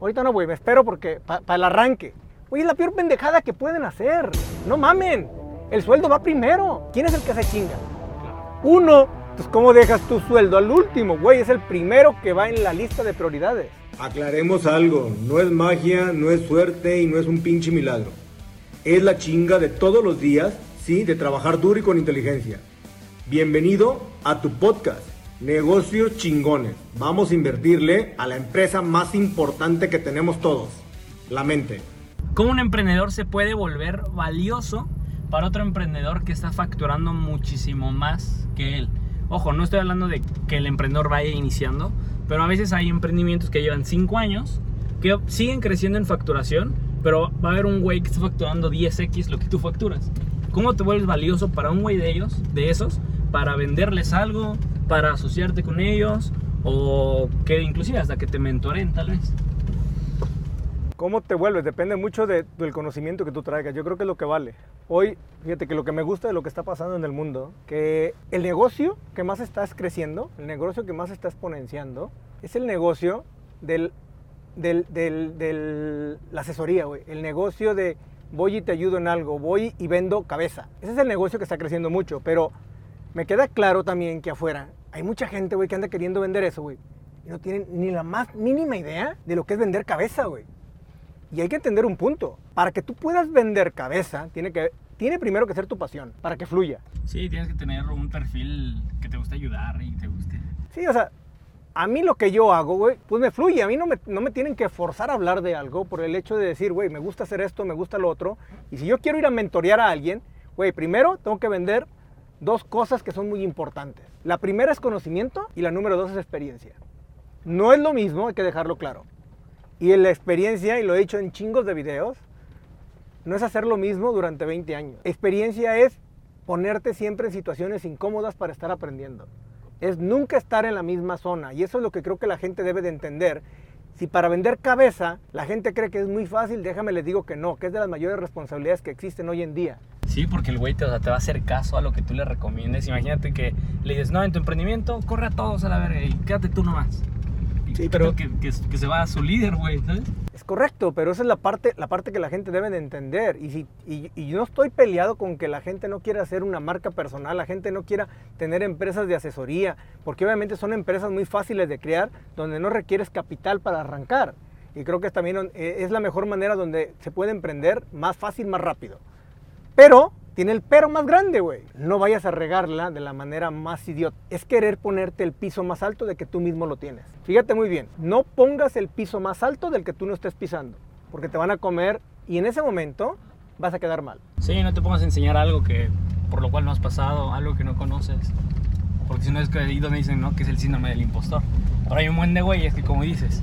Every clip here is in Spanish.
ahorita no, güey, me espero porque para el arranque. Oye, es la peor pendejada que pueden hacer. No mamen. El sueldo va primero. ¿Quién es el que se chinga? Uno. Entonces, ¿cómo dejas tu sueldo al último? Güey, es el primero que va en la lista de prioridades. Aclaremos algo. No es magia, no es suerte y no es un pinche milagro. Es la chinga de todos los días, sí, de trabajar duro y con inteligencia. Bienvenido a tu podcast, Negocios Chingones. Vamos a invertirle a la empresa más importante que tenemos todos, la mente. ¿Cómo un emprendedor se puede volver valioso para otro emprendedor que está facturando muchísimo más que él? Ojo, no estoy hablando de que el emprendedor vaya iniciando, pero a veces hay emprendimientos que llevan 5 años, que siguen creciendo en facturación, pero va a haber un güey que está facturando 10x lo que tú facturas. ¿Cómo te vuelves valioso para un güey de ellos, de esos, para venderles algo, para asociarte con ellos o que inclusive hasta que te mentoren tal vez. ¿Cómo te vuelves? Depende mucho del conocimiento que tú traigas. Yo creo que es lo que vale. Hoy, fíjate que lo que me gusta de lo que está pasando en el mundo, que el negocio que más estás creciendo, el negocio que más está exponenciando, es el negocio del, del, del, del la asesoría, güey. El negocio de voy y te ayudo en algo, voy y vendo cabeza. Ese es el negocio que está creciendo mucho, pero me queda claro también que afuera hay mucha gente, güey, que anda queriendo vender eso, güey. Y no tienen ni la más mínima idea de lo que es vender cabeza, güey. Y hay que entender un punto. Para que tú puedas vender cabeza, tiene que tiene primero que ser tu pasión, para que fluya. Sí, tienes que tener un perfil que te guste ayudar y te guste. Sí, o sea, a mí lo que yo hago, güey, pues me fluye. A mí no me, no me tienen que forzar a hablar de algo por el hecho de decir, güey, me gusta hacer esto, me gusta lo otro. Y si yo quiero ir a mentorear a alguien, güey, primero tengo que vender dos cosas que son muy importantes. La primera es conocimiento y la número dos es experiencia. No es lo mismo, hay que dejarlo claro. Y en la experiencia, y lo he hecho en chingos de videos, no es hacer lo mismo durante 20 años. Experiencia es ponerte siempre en situaciones incómodas para estar aprendiendo. Es nunca estar en la misma zona. Y eso es lo que creo que la gente debe de entender. Si para vender cabeza la gente cree que es muy fácil, déjame les digo que no, que es de las mayores responsabilidades que existen hoy en día. Sí, porque el güey te, va a hacer caso a lo que tú le recomiendes. Imagínate que le dices, no, en tu emprendimiento, corre a todos a la verga y quédate tú nomás. Sí, pero que, que, se va a su líder, güey, ¿sabes? Es correcto, pero esa es la parte, la parte que la gente debe de entender. Y, si, y, y, yo no estoy peleado con que la gente no quiera hacer una marca personal, la gente no quiera tener empresas de asesoría, porque obviamente son empresas muy fáciles de crear, donde no requieres capital para arrancar. Y creo que también eh, es la mejor manera donde se puede emprender más fácil, más rápido. Pero tiene el pero más grande, güey. No vayas a regarla de la manera más idiota. Es querer ponerte el piso más alto de que tú mismo lo tienes. Fíjate muy bien, no pongas el piso más alto del que tú no estés pisando, porque te van a comer y en ese momento vas a quedar mal. Sí, no te pongas a enseñar algo que por lo cual no has pasado, algo que no conoces. Porque si no es ahí donde dicen, ¿no? Que es el síndrome del impostor. Ahora hay un buen de güey, es que como dices,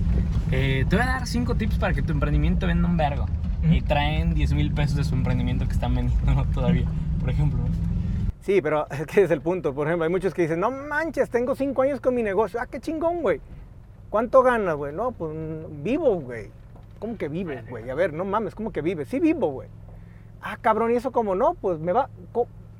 eh, te voy a dar cinco tips para que tu emprendimiento venda un vergo y traen 10 mil pesos de su emprendimiento que están vendiendo todavía, por ejemplo. Sí, pero es que es el punto. Por ejemplo, hay muchos que dicen, no manches, tengo 5 años con mi negocio. Ah, qué chingón, güey. ¿Cuánto ganas, güey? No, pues vivo, güey. ¿Cómo que vives, güey? A ver, no mames, ¿cómo que vives? Sí, vivo, güey. Ah, cabrón, ¿y eso cómo no? Pues me va...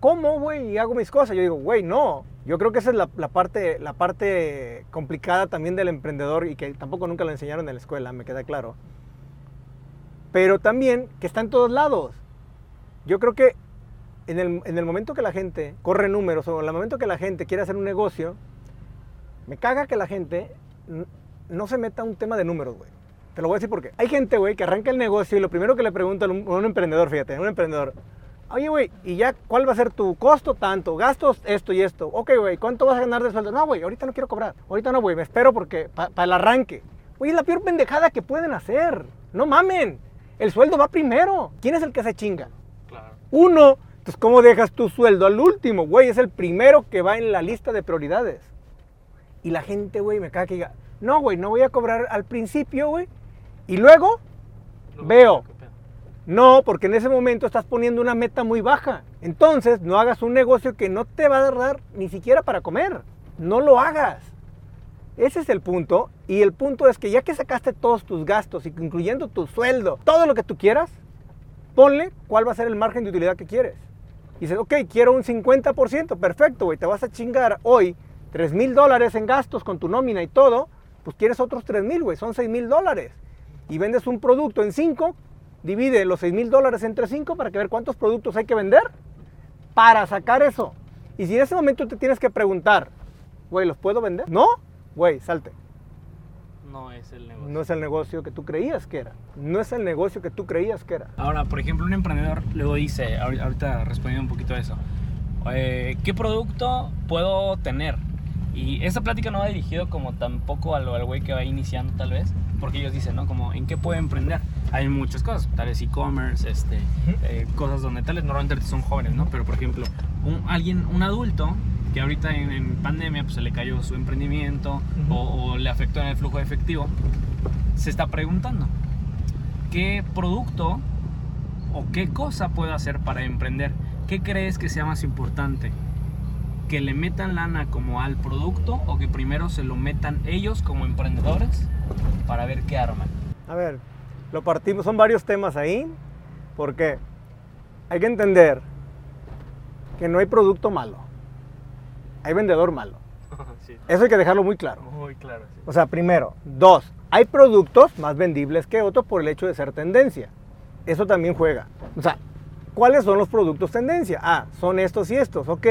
¿Cómo, güey? Y hago mis cosas. Yo digo, güey, no. Yo creo que esa es la, parte, la parte complicada también del emprendedor y que tampoco nunca lo enseñaron en la escuela, me queda claro pero también que está en todos lados. Yo creo que en el, en el, momento que la gente corre números o en el momento que la gente quiere hacer un negocio, me caga que la gente no se meta a un tema de números, güey. Te lo voy a decir porque hay gente, güey, que arranca el negocio y lo primero que le pregunta a un, un emprendedor, fíjate, a un emprendedor, oye, güey, ¿y ya cuál va a ser tu costo tanto? Gastos esto y esto. Ok, güey, ¿cuánto vas a ganar de sueldo? No, güey, ahorita no quiero cobrar. Ahorita no, güey, me espero porque para el arranque. Oye, es la peor pendejada que pueden hacer. No mamen. El sueldo va primero. ¿Quién es el que se chinga? Claro. Uno. Entonces, ¿cómo dejas tu sueldo al último? Güey, es el primero que va en la lista de prioridades. Y la gente, güey, me caga que diga, no, güey, no voy a cobrar al principio, güey. Y luego veo. No, porque en ese momento estás poniendo una meta muy baja. Entonces, no hagas un negocio que no te va a dar ni siquiera para comer. No lo hagas. Ese es el punto. Y el punto es que ya que sacaste todos tus gastos, incluyendo tu sueldo, todo lo que tú quieras, ponle cuál va a ser el margen de utilidad que quieres. Y dices, ok, quiero un 50%, perfecto, güey, te vas a chingar hoy 3 mil dólares en gastos con tu nómina y todo, pues quieres otros 3 mil, güey, son 6 mil dólares. y vendes un producto en 5, divide los 6 mil dólares entre 5 para que ver cuántos productos hay que vender para sacar eso. Y si en ese momento te tienes que preguntar, güey, ¿los puedo vender? No, güey, salte. No es el negocio. No es el negocio que tú creías que era. No es el negocio que tú creías que era. Ahora, por ejemplo, un emprendedor luego dice, ahori- ahorita respondiendo un poquito a eso, eh, ¿qué producto puedo tener? Y esa plática no va dirigido como tampoco al al güey que va iniciando tal vez, porque ellos dicen, ¿no? Como, ¿en qué puede emprender? Hay muchas cosas, tal vez e-commerce, este, eh, cosas donde tal vez normalmente son jóvenes, ¿no? Pero, por ejemplo, un, alguien, un adulto que ahorita en, en pandemia pues, se le cayó su emprendimiento o, o le afectó en el flujo de efectivo, se está preguntando, ¿qué producto o qué cosa puedo hacer para emprender? ¿Qué crees que sea más importante? ¿Que le metan lana como al producto o que primero se lo metan ellos como emprendedores para ver qué arman? A ver, lo partimos, son varios temas ahí, porque hay que entender que no hay producto malo, hay vendedor malo. sí, Eso hay que dejarlo muy claro. muy claro. sí. O sea, primero, dos, hay productos más vendibles que otros por el hecho de ser tendencia. Eso también juega. O sea, ¿cuáles son los productos tendencia? Ah, son estos y estos, ok.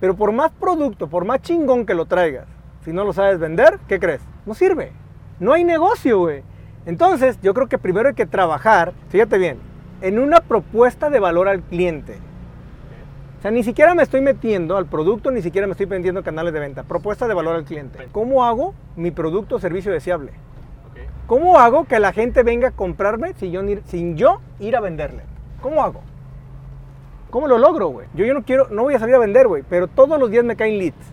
Pero por más producto, por más chingón que lo traigas, si no lo sabes vender, ¿qué crees? No sirve. No hay negocio, güey. Entonces, yo creo que primero hay que trabajar, fíjate bien, en una propuesta de valor al cliente. O sea, ni siquiera me estoy metiendo al producto, ni siquiera me estoy vendiendo canales de venta. Propuesta de valor al cliente. ¿Cómo hago mi producto o servicio deseable? ¿Cómo hago que la gente venga a comprarme sin yo, ni- sin yo ir a venderle? ¿Cómo hago? ¿Cómo lo logro, güey? Yo, yo no quiero, no voy a salir a vender, güey, pero todos los días me caen leads.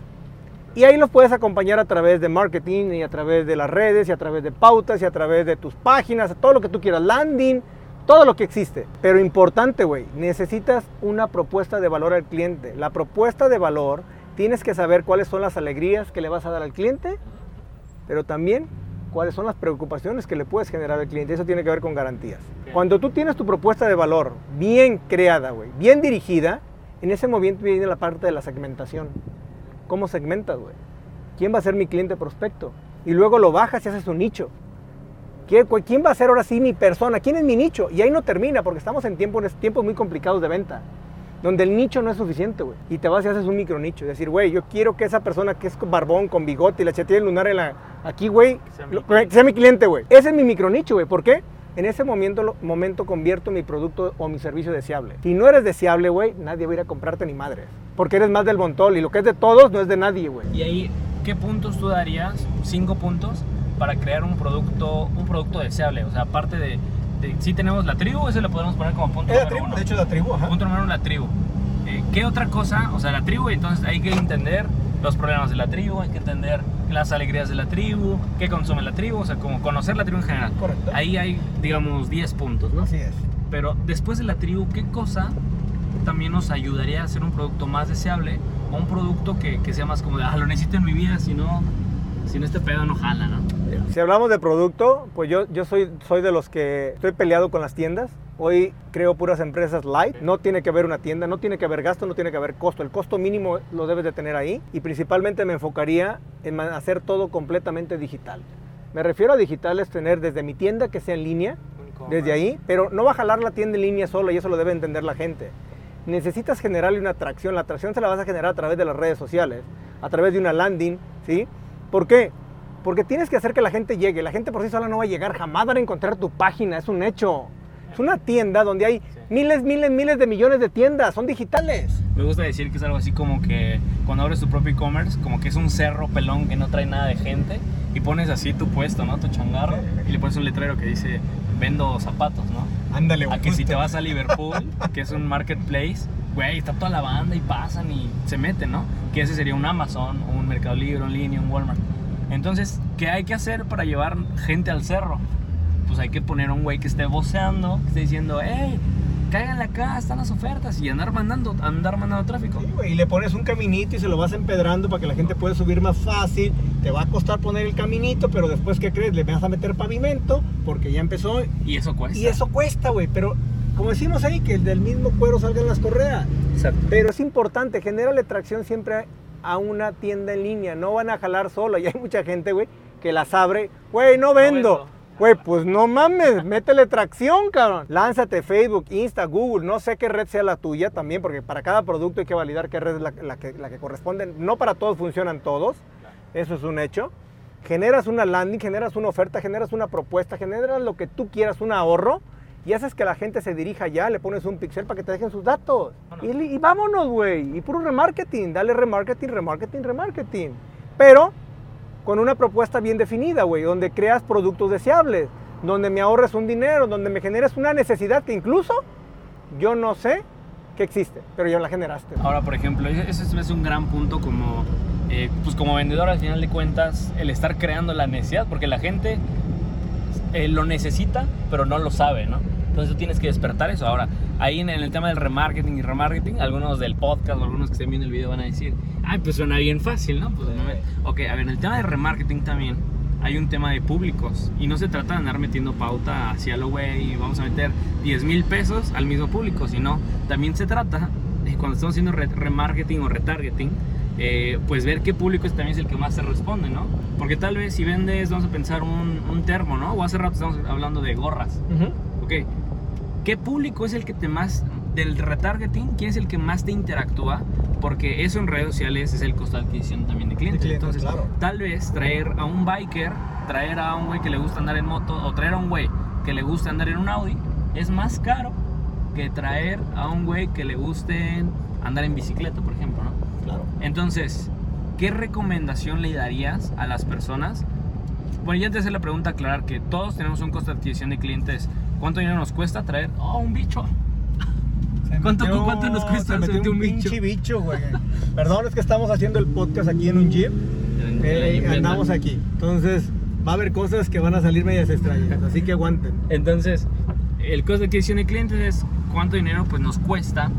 Y ahí los puedes acompañar a través de marketing y a través de las redes y a través de pautas y a través de tus páginas, todo lo que tú quieras, landing, todo lo que existe. Pero importante, güey, necesitas una propuesta de valor al cliente. La propuesta de valor, tienes que saber cuáles son las alegrías que le vas a dar al cliente, pero también cuáles son las preocupaciones que le puedes generar al cliente. Eso tiene que ver con garantías. Cuando tú tienes tu propuesta de valor bien creada, güey, bien dirigida, en ese momento viene la parte de la segmentación. ¿Cómo segmentas, güey? ¿Quién va a ser mi cliente prospecto? Y luego lo bajas y haces un nicho. ¿Quién, cu- quién va a ser ahora sí mi persona? ¿Quién es mi nicho? Y ahí no termina porque estamos en tiempos, tiempos muy complicados de venta. Donde el nicho no es suficiente, güey. Y te vas y haces un micro nicho. Es decir, güey, yo quiero que esa persona que es barbón, con bigote y la tiene lunar en la, aquí, güey, sea mi cliente. que sea mi cliente, güey. Ese es mi micro nicho, güey. ¿Por qué? En ese momento, lo- momento convierto mi producto o mi servicio deseable. Si no eres deseable, güey, nadie va a ir a comprarte ni madres. Porque eres más del montón y lo que es de todos no es de nadie, güey. Y ahí, ¿qué puntos tú darías? Cinco puntos para crear un producto, un producto deseable. O sea, aparte de, de si tenemos la tribu, ese lo podemos poner como punto número uno. la tribu, ajá. Punto número uno, la tribu. Eh, ¿Qué otra cosa? O sea, la tribu, entonces hay que entender los problemas de la tribu, hay que entender las alegrías de la tribu, qué consume la tribu, o sea, como conocer la tribu en general. Correcto. Ahí hay, digamos, 10 puntos, ¿no? Así es. Pero después de la tribu, ¿qué cosa también nos ayudaría a hacer un producto más deseable o un producto que, que sea más como de, ah, lo necesito en mi vida, si no, si no este pedo no jala, ¿no? Si hablamos de producto, pues yo, yo soy, soy de los que estoy peleado con las tiendas. Hoy creo puras empresas light. No tiene que haber una tienda, no tiene que haber gasto, no tiene que haber costo. El costo mínimo lo debes de tener ahí. Y principalmente me enfocaría en hacer todo completamente digital. Me refiero a digital es tener desde mi tienda que sea en línea, desde ahí, pero no va a jalar la tienda en línea sola y eso lo debe entender la gente. Necesitas generarle una atracción. La atracción se la vas a generar a través de las redes sociales, a través de una landing, ¿sí? ¿Por qué? Porque tienes que hacer que la gente llegue. La gente por sí sola no va a llegar, jamás van a encontrar tu página, es un hecho. Es una tienda donde hay miles, miles, miles de millones de tiendas, son digitales. Me gusta decir que es algo así como que cuando abres tu propio e-commerce, como que es un cerro pelón que no trae nada de gente y pones así tu puesto, ¿no? Tu changarro y le pones un letrero que dice vendo zapatos, ¿no? Ándale, A que si te vas a Liverpool, que es un marketplace, güey, está toda la banda y pasan y se meten, ¿no? Que ese sería un Amazon, un Mercado Libre, un línea, un Walmart. Entonces, ¿qué hay que hacer para llevar gente al cerro? Pues hay que poner un güey que esté voceando, que esté diciendo, hey, cáiganle acá, están las ofertas y andar mandando, andar mandando tráfico. y le pones un caminito y se lo vas empedrando para que la gente pueda subir más fácil. Te va a costar poner el caminito, pero después, ¿qué crees? Le vas a meter pavimento porque ya empezó Y eso cuesta. Y eso cuesta, güey, pero como decimos ahí, que del mismo cuero salgan las correas. Exacto. Pero es importante, genérale tracción siempre a una tienda en línea. No van a jalar solo. Y hay mucha gente, güey, que las abre. Güey, no vendo. Güey, pues no mames, métele tracción, cabrón. Lánzate Facebook, Insta, Google, no sé qué red sea la tuya también, porque para cada producto hay que validar qué red es la, la que, la que corresponde. No para todos funcionan todos, eso es un hecho. Generas una landing, generas una oferta, generas una propuesta, generas lo que tú quieras, un ahorro, y haces que la gente se dirija allá, le pones un pixel para que te dejen sus datos. Y, y vámonos, güey. Y puro remarketing, dale remarketing, remarketing, remarketing. Pero con una propuesta bien definida, güey, donde creas productos deseables, donde me ahorres un dinero, donde me generes una necesidad que incluso yo no sé que existe, pero ya la generaste. Ahora, por ejemplo, ese ese es un gran punto como, eh, pues como vendedor al final de cuentas, el estar creando la necesidad, porque la gente eh, lo necesita, pero no lo sabe, ¿no? Entonces tú tienes que despertar eso. Ahora, ahí en, el tema del remarketing y remarketing, algunos del podcast o algunos que estén viendo el video van a decir, ay, pues suena bien fácil, ¿no? Pues, no me-". Ok, a ver, en el tema de remarketing también hay un tema de públicos y no se trata de andar metiendo pauta hacia lo güey y vamos a meter 10 mil pesos al mismo público, sino también se trata de cuando estamos haciendo re- remarketing o retargeting, eh, pues ver qué público es también es el que más se responde, ¿no? Porque tal vez si vendes, vamos a pensar un, un termo, ¿no? O hace rato estamos hablando de gorras. Ok, ¿qué público es el que te más, del retargeting, quién es el que más te interactúa? Porque eso en redes sociales es el costo de adquisición también de clientes. clientes, Entonces, claro. tal vez traer a un biker, traer a un güey que le gusta andar en moto, o traer a un güey que le gusta andar en un Audi, es más caro que traer a un güey que le guste andar en bicicleta, por ejemplo, ¿no? Claro. Entonces, ¿qué recomendación le darías a las personas? Bueno, ya te hace la pregunta aclarar que todos tenemos un costo de adquisición de clientes. ¿Cuánto dinero nos cuesta traer oh, un bicho? ¿Cuánto- cuánto nos cuesta se metió un un bicho? pinche bicho, güey? Perdón, es que estamos haciendo el podcast aquí en un la Eh, andamos aquí. Entonces, va a haber cosas que van a salir medias extrañas. Así que aguanten. Entonces, el costo de adquisición de clientes es cuánto dinero pues, nos cuesta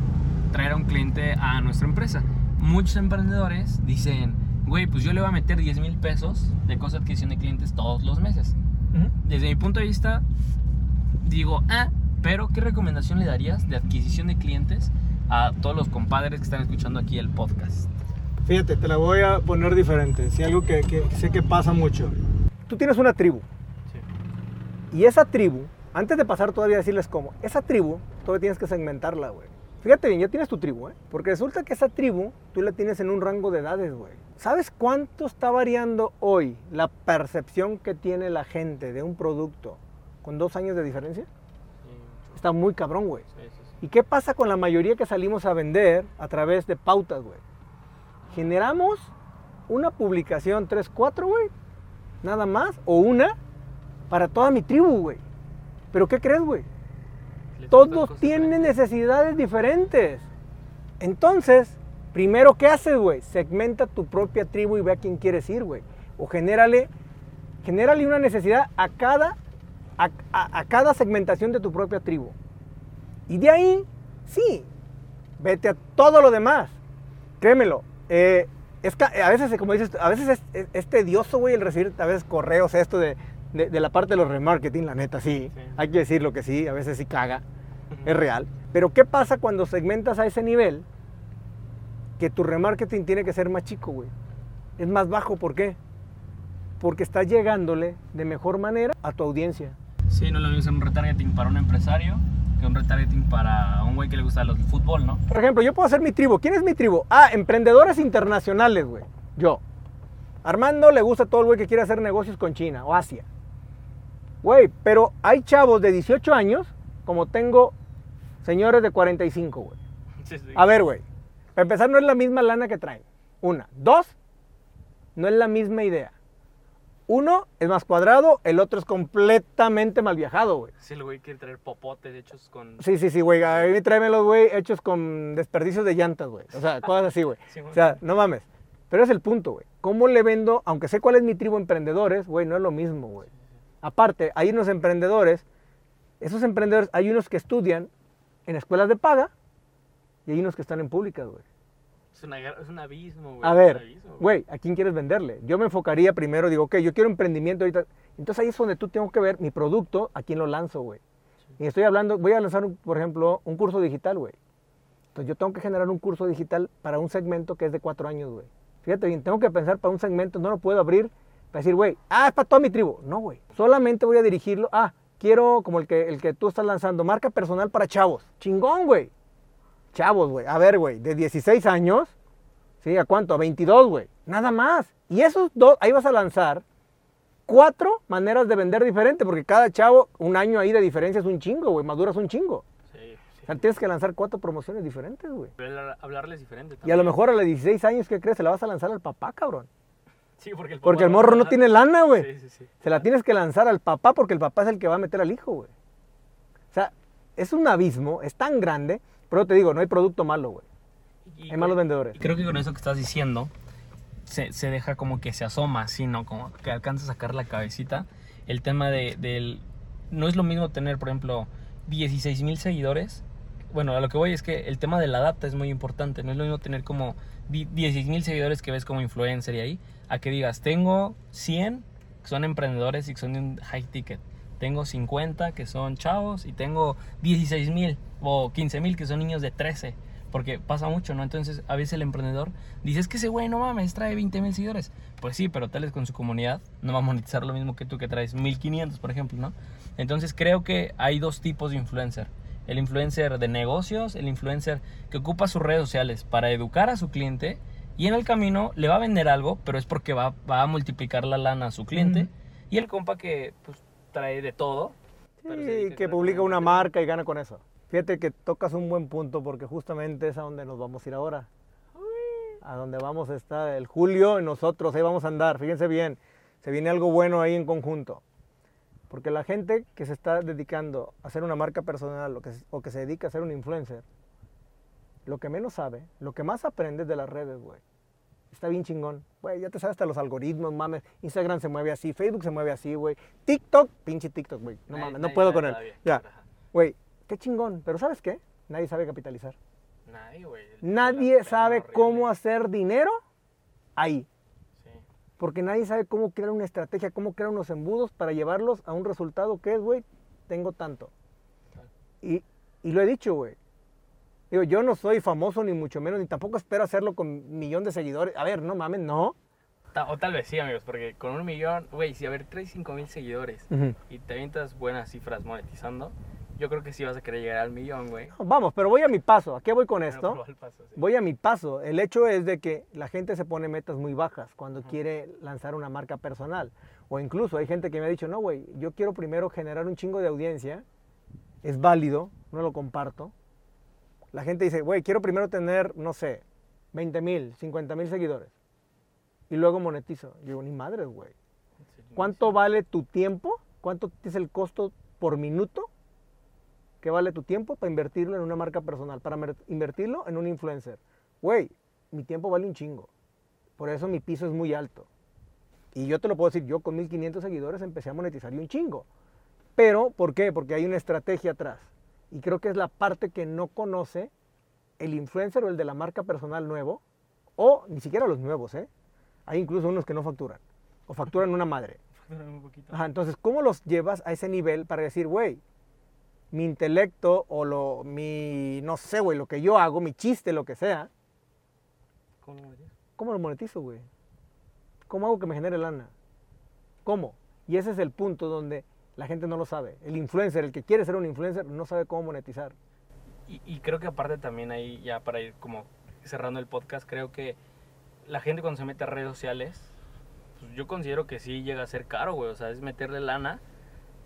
traer a un cliente a nuestra empresa. Muchos emprendedores dicen, güey, pues yo le voy a meter 10 mil pesos de de adquisición de clientes todos los meses. Desde mi punto de vista, digo, ah, pero ¿qué recomendación le darías de adquisición de clientes a todos los compadres que están escuchando aquí el podcast? Fíjate, te la voy a poner diferente. Si algo que, que sé que pasa mucho. Tú tienes una tribu. Y esa tribu, antes de pasar todavía a decirles cómo, esa tribu todavía tienes que segmentarla, güey. Fíjate bien, ya tienes tu tribu, ¿eh? Porque resulta que esa tribu tú la tienes en un rango de edades, güey. ¿Sabes cuánto está variando hoy la percepción que tiene la gente de un producto con dos años de diferencia? Está muy cabrón, güey. ¿Y qué pasa con la mayoría que salimos a vender a través de pautas, güey? Generamos una publicación 3, 4, güey. Nada más. O una para toda mi tribu, güey. Pero ¿qué crees, güey? Todos tienen necesidades diferentes. Entonces, primero, ¿qué haces, güey? Segmenta tu propia tribu y ve a quién quieres ir, güey. O genérale, genérale una necesidad a cada, a, a- a cada segmentación de tu propia tribu. Y de ahí, sí, vete a todo lo demás. Créemelo. eh, es ca- a veces, como dices, a veces es, es- es tedioso, güey, el recibir a veces correos, esto de, de- de la parte de los remarketing, la neta, sí. Sí. Hay que decirlo que sí, a veces sí caga, es real. Pero ¿qué pasa cuando segmentas a ese nivel? Que tu remarketing tiene que ser más chico, güey. Es más bajo, ¿por qué? Porque estás llegándole de mejor manera a tu audiencia. Sí, no lo mismo un retargeting para un empresario que un retargeting para un güey que le gusta el fútbol, ¿no? Por ejemplo, yo puedo hacer mi tribu. ¿Quién es mi tribu? Ah, emprendedores internacionales, güey. Yo. Armando le gusta todo el güey que quiere hacer negocios con China o Asia. Güey, pero hay chavos de 18 años, como tengo señores de 45, güey. A ver, güey. Para empezar, no es la misma lana que traen. Una. Dos, no es la misma idea. Uno es más cuadrado, el otro es completamente mal viajado, güey. Sí, el güey quiere traer popotes hechos con... Sí, sí, sí, güey. A mí tráemelos, güey, hechos con desperdicios de llantas, güey. O sea, cosas así, güey. Sí. O sea, no mames. Pero es el punto, güey. ¿Cómo le vendo, aunque sé cuál es mi tribu de emprendedores, güey, no es lo mismo, güey. Aparte, hay unos emprendedores, esos emprendedores, hay unos que estudian en escuelas de paga y hay unos que están en públicas, güey. Es, una guerra- es un abismo, güey. A ver, güey, ¿a quién quieres venderle? Yo me enfocaría primero, digo, ok, yo quiero emprendimiento ahorita. Entonces ahí es donde tú tengo que ver mi producto, a quién lo lanzo, güey. Y estoy hablando, voy a lanzar, un- por ejemplo, un curso digital, güey. Entonces yo tengo que generar un curso digital para un segmento que es de cuatro años, güey. Fíjate bien, tengo que pensar para un segmento, no lo puedo abrir Para decir, güey, ah, es para toda mi tribu. No, güey. Solamente voy a dirigirlo. Ah, quiero como el que, el que tú estás lanzando, marca personal para chavos. Chingón, güey. Chavos, güey. A ver, güey, de 16 años, ¿sí? ¿A cuánto? A 22, güey. Nada más. Y esos dos, ahí vas a lanzar cuatro maneras de vender diferente, porque cada chavo, un año ahí de diferencia es un chingo, güey. Maduras un chingo. Sí, sí. O sea, tienes que lanzar cuatro promociones diferentes, güey. Hablar- Hablarles diferente Y a también. lo mejor a los 16 años, ¿qué crees? Se la vas a lanzar al papá, cabrón. Sí, porque el, Porque el papá morro no tiene lana, güey. Sí, sí, sí. Se la tienes que lanzar al papá porque el papá es el que va a meter al hijo, güey. O sea, es un abismo, es tan grande, pero te digo, no hay producto malo, güey. Hay malos vendedores. Y creo que con eso que estás diciendo, se, se deja como que se asoma, así, ¿no? Como que alcanza a sacar la cabecita. El tema de, del... No es lo mismo tener, por ejemplo, 16 mil seguidores. Bueno, a lo que voy es que el tema de la data es muy importante. No es lo mismo tener como 16 mil seguidores que ves como influencer y ahí, a que digas, tengo 100 que son emprendedores y que son de un high ticket. Tengo 50 que son chavos y tengo 16 mil o 15 mil que son niños de 13. Porque pasa mucho, ¿no? Entonces, a veces el emprendedor dice, es que ese güey no mames, trae 20 mil seguidores. Pues sí, pero tal vez con su comunidad no va a monetizar lo mismo que tú que traes 1500, por ejemplo, ¿no? Entonces, creo que hay dos tipos de influencer. El influencer de negocios, el influencer que ocupa sus redes sociales para educar a su cliente y en el camino le va a vender algo, pero es porque va, va a multiplicar la lana a su cliente. Y el compa que pues, trae de todo. Sí, que publica una marca y gana con eso. Fíjate que tocas un buen punto porque justamente es a donde nos vamos a ir ahora. A donde vamos a estar el Julio y nosotros, ahí vamos a andar. Fíjense bien, se viene algo bueno ahí en conjunto. Porque la gente que se está dedicando a hacer una marca personal o que, o que se dedica a ser un influencer, lo que menos sabe, lo que más aprende es de las redes, güey. Está bien chingón. Güey, ya te sabes hasta los algoritmos, mames. Instagram se mueve así, Facebook se mueve así, güey. TikTok, pinche TikTok, güey. No mames, no puedo con él. Ya, güey, qué chingón. Pero ¿sabes qué? Nadie sabe capitalizar. Nadie, güey. Nadie sabe cómo hacer dinero ahí. Sí. Porque nadie sabe cómo crear una estrategia, cómo crear unos embudos para llevarlos a un resultado que es, güey, tengo tanto. Y, y lo he dicho, güey. Digo, yo no soy famoso ni mucho menos, ni tampoco espero hacerlo con un millón de seguidores. A ver, no mames, no. O tal vez sí, amigos, porque con un millón, güey, si a ver, traes 5 mil seguidores y te avientas buenas cifras monetizando, yo creo que sí vas a querer llegar al millón, güey. No, Vamos, pero voy a mi paso. ¿A qué voy con esto? paso, sí. Voy a mi paso. El hecho es de que la gente se pone metas muy bajas cuando quiere lanzar una marca personal. O incluso hay gente que me ha dicho, no, güey, yo quiero primero generar un chingo de audiencia. Es válido, no lo comparto. La gente dice, güey, quiero primero tener, no sé, 20 mil, 50 mil seguidores. Y luego monetizo. Yo digo, ni madres, güey. ¿Cuánto vale tu tiempo? ¿Cuánto es el costo por minuto que vale tu tiempo para invertirlo en una marca personal? Para invertirlo en un influencer. Güey, mi tiempo vale un chingo. Por eso mi piso es muy alto. Y yo te lo puedo decir, yo con 1500 seguidores empecé a monetizar y un chingo. Pero, ¿por qué? Porque hay una estrategia atrás. Y creo que es la parte que no conoce el influencer o el de la marca personal nuevo, o ni siquiera los nuevos, ¿eh? Hay incluso unos que no facturan, o facturan una madre. Un poquito. Ajá, entonces, ¿cómo los llevas a ese nivel para decir, güey, mi intelecto o lo, mi, no sé, güey, lo que yo hago, mi chiste, lo que sea, ¿Cómo lo? ¿cómo lo monetizo, güey? ¿Cómo hago que me genere lana? ¿Cómo? Y ese es el punto donde la gente no lo sabe. El influencer, el que quiere ser un influencer, no sabe cómo monetizar. Y, creo que aparte también ahí, ya para ir como cerrando el podcast, creo que la gente cuando se mete a redes sociales, pues yo considero que sí llega a ser caro, güey. O sea, es meterle lana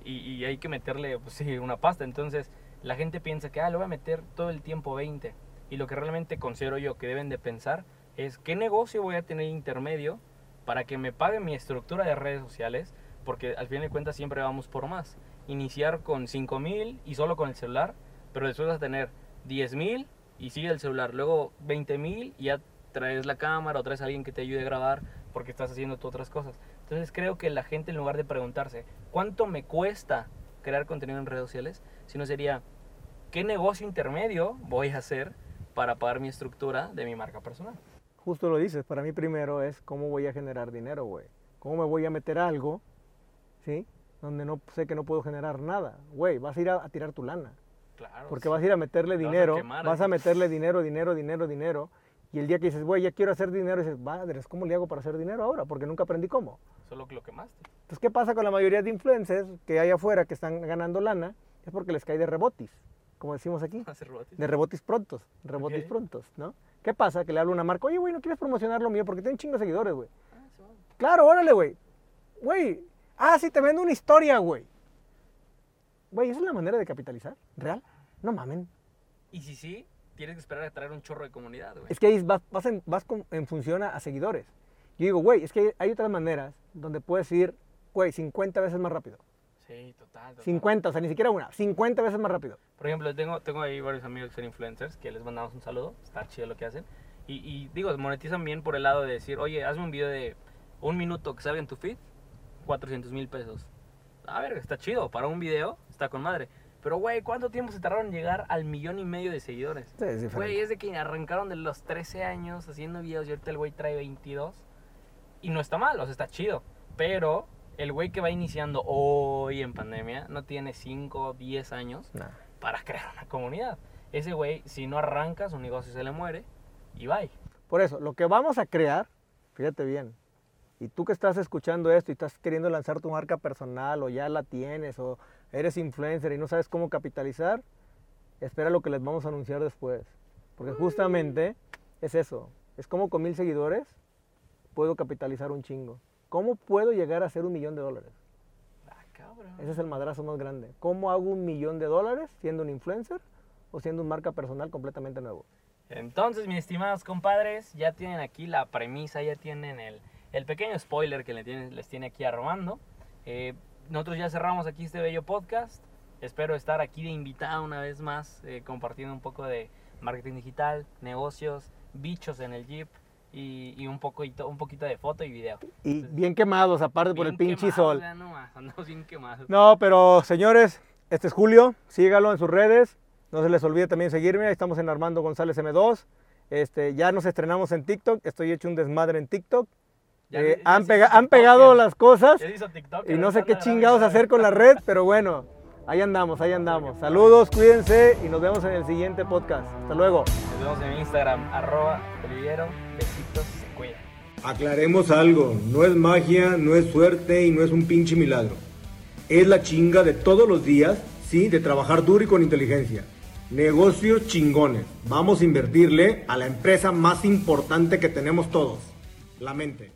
y, y hay que meterle, pues sí, una pasta. Entonces, la gente piensa que, ah, le voy a meter todo el tiempo 20. Y lo que realmente considero yo que deben de pensar es qué negocio voy a tener intermedio para que me pague mi estructura de redes sociales, porque al fin de cuentas siempre vamos por más. Iniciar con 5 mil y solo con el celular, pero después vas a tener 10 mil y sigue el celular, luego 20 mil y ya traes la cámara o traes a alguien que te ayude a grabar porque estás haciendo tú otras cosas. Entonces creo que la gente en lugar de preguntarse cuánto me cuesta crear contenido en redes sociales, sino sería qué negocio intermedio voy a hacer para pagar mi estructura de mi marca personal. Justo lo dices, para mí primero es cómo voy a generar dinero, güey. ¿Cómo me voy a meter algo, sí? Donde no sé que no puedo generar nada. Güey, vas a ir a, a tirar tu lana. Claro. Porque vas a ir a meterle Te vas a dinero, quemar vas a meterle dinero, dinero, dinero, dinero. Y el día que dices, güey, ya quiero hacer dinero, dices, madres, ¿cómo le hago para hacer dinero ahora? Porque nunca aprendí cómo. Solo que lo quemaste. Entonces, ¿qué pasa con la mayoría de influencers que hay afuera que están ganando lana? Es porque les cae de rebotis, como decimos aquí. De rebotis prontos, rebotis prontos, ¿no? ¿Qué pasa? Que le habla una marca, oye, güey, ¿no quieres promocionar lo mío? Porque tiene un chingo de seguidores, güey. Ah, se va. Claro, órale, güey. Güey, ah, sí, te vendo una historia, güey. Güey, ¿esa es la manera de capitalizar? ¿Real? No mamen. Y si sí, tienes que esperar a traer un chorro de comunidad, güey. Es que ahí vas, vas en, vas con- en función a, a seguidores. Yo digo, güey, es que hay otras maneras donde puedes ir, güey, 50 veces más rápido. Sí, total, total. 50, o sea, ni siquiera una, 50 veces más rápido. Por ejemplo, tengo, tengo ahí varios amigos que son influencers que les mandamos un saludo. Está chido lo que hacen. Y, y digo, monetizan bien por el lado de decir, oye, hazme un video de un minuto que salga en tu feed, 400 mil pesos. A ver, está chido. Para un video, está con madre. Pero, güey, ¿cuánto tiempo se tardaron en llegar al millón y medio de seguidores? Sí, es diferente. Güey, es de que arrancaron de los 13 años haciendo videos y ahorita el güey trae 22. Y no está mal, o sea, está chido. Pero el güey que va iniciando hoy en pandemia no tiene 5, 10 años Nah. para crear una comunidad. Ese güey, si no arranca, su negocio se le muere y bye. Por eso, lo que vamos a crear, fíjate bien, y tú que estás escuchando esto y estás queriendo lanzar tu marca personal o ya la tienes o eres influencer y no sabes cómo capitalizar, espera lo que les vamos a anunciar después. Porque justamente es eso, es como con mil seguidores puedo capitalizar un chingo. ¿Cómo puedo llegar a hacer un millón de dólares? Ah, cabrón. Ese es el madrazo más grande. ¿Cómo hago un millón de dólares siendo un influencer o siendo un marca personal completamente nuevo? Entonces, mis estimados compadres, ya tienen aquí la premisa, ya tienen el, el pequeño spoiler que les tiene aquí Armando. Eh, nosotros ya cerramos aquí este bello podcast. Espero estar aquí de invitado una vez más, eh, compartiendo un poco de marketing digital, negocios, bichos en el Jeep y, y un, poquito, un poquito de foto y video. Y bien quemados, aparte por el pinche sol. no más, andamos bien quemados. No, pero señores, este es Julio, sígalo en sus redes. No se les olvide también seguirme, ahí estamos en Armando González M2. Este, ya nos estrenamos en TikTok, estoy hecho un desmadre en TikTok. Ya- Eh, ya han, pega- pegado las cosas TikTok, y no sé qué chingados hacer con la red, pero bueno, ahí andamos, ahí andamos. Saludos, cuídense y nos vemos en el siguiente podcast. Hasta luego. Nos vemos en Instagram, arroba Oliviero, besitos, se cuida. Aclaremos algo, no es magia, no es suerte y no es un pinche milagro. Es la chinga de todos los días, sí, de trabajar duro y con inteligencia. Negocios chingones. Vamos a invertirle a la empresa más importante que tenemos todos, la mente.